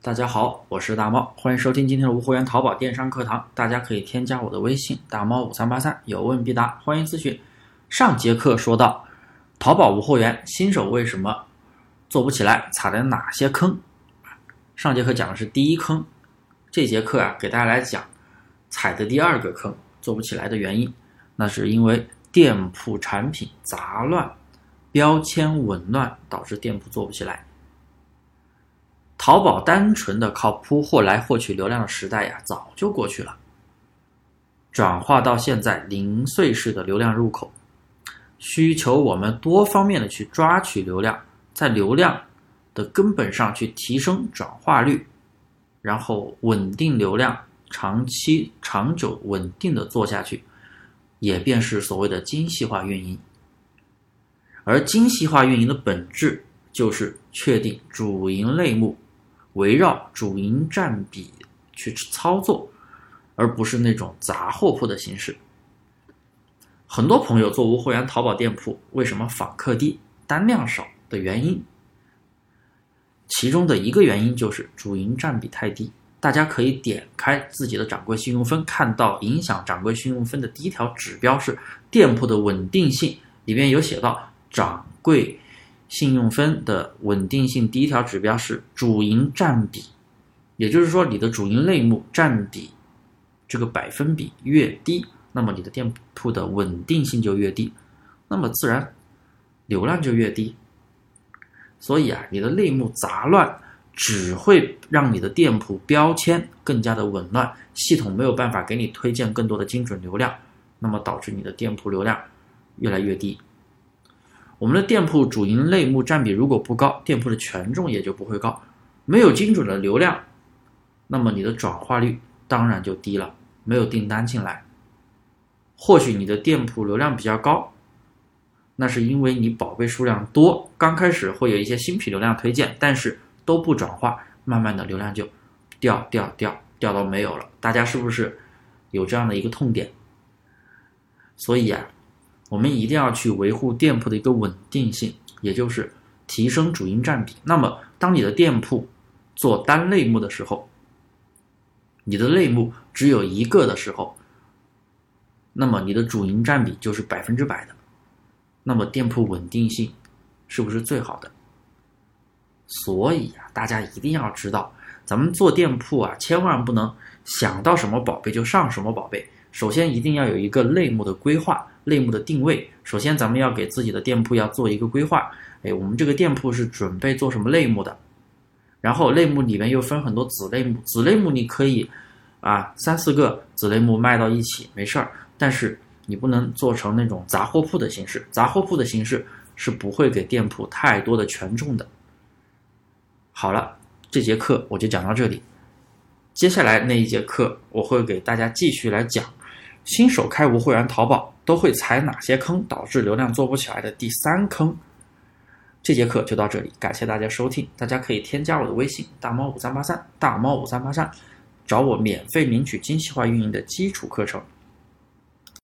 大家好，我是大猫，欢迎收听今天的无货源淘宝电商课堂。大家可以添加我的微信大猫五三八三，有问必答，欢迎咨询。上节课说到，淘宝无货源新手为什么做不起来，踩了哪些坑？上节课讲的是第一坑，这节课啊，给大家来讲踩的第二个坑，做不起来的原因，那是因为店铺产品杂乱，标签紊乱，导致店铺做不起来。淘宝单纯的靠铺货来获取流量的时代呀，早就过去了。转化到现在零碎式的流量入口，需求我们多方面的去抓取流量，在流量的根本上去提升转化率，然后稳定流量，长期长久稳定的做下去，也便是所谓的精细化运营。而精细化运营的本质就是确定主营类目。围绕主营占比去操作，而不是那种杂货铺的形式。很多朋友做无货源淘宝店铺，为什么访客低、单量少的原因，其中的一个原因就是主营占比太低。大家可以点开自己的掌柜信用分，看到影响掌柜信用分的第一条指标是店铺的稳定性，里面有写到掌柜。信用分的稳定性，第一条指标是主营占比，也就是说，你的主营类目占比这个百分比越低，那么你的店铺的稳定性就越低，那么自然流量就越低。所以啊，你的类目杂乱，只会让你的店铺标签更加的紊乱，系统没有办法给你推荐更多的精准流量，那么导致你的店铺流量越来越低。我们的店铺主营类目占比如果不高，店铺的权重也就不会高。没有精准的流量，那么你的转化率当然就低了，没有订单进来。或许你的店铺流量比较高，那是因为你宝贝数量多，刚开始会有一些新品流量推荐，但是都不转化，慢慢的流量就掉掉掉掉到没有了。大家是不是有这样的一个痛点？所以啊。我们一定要去维护店铺的一个稳定性，也就是提升主营占比。那么，当你的店铺做单类目的时候，你的类目只有一个的时候，那么你的主营占比就是百分之百的，那么店铺稳定性是不是最好的？所以啊，大家一定要知道，咱们做店铺啊，千万不能想到什么宝贝就上什么宝贝。首先，一定要有一个类目的规划。类目的定位，首先咱们要给自己的店铺要做一个规划。哎，我们这个店铺是准备做什么类目的？然后类目里面又分很多子类目，子类目你可以啊三四个子类目卖到一起没事儿，但是你不能做成那种杂货铺的形式，杂货铺的形式是不会给店铺太多的权重的。好了，这节课我就讲到这里，接下来那一节课我会给大家继续来讲。新手开无会员淘宝都会踩哪些坑，导致流量做不起来的第三坑。这节课就到这里，感谢大家收听。大家可以添加我的微信大猫五三八三，大猫五三八三，找我免费领取精细化运营的基础课程。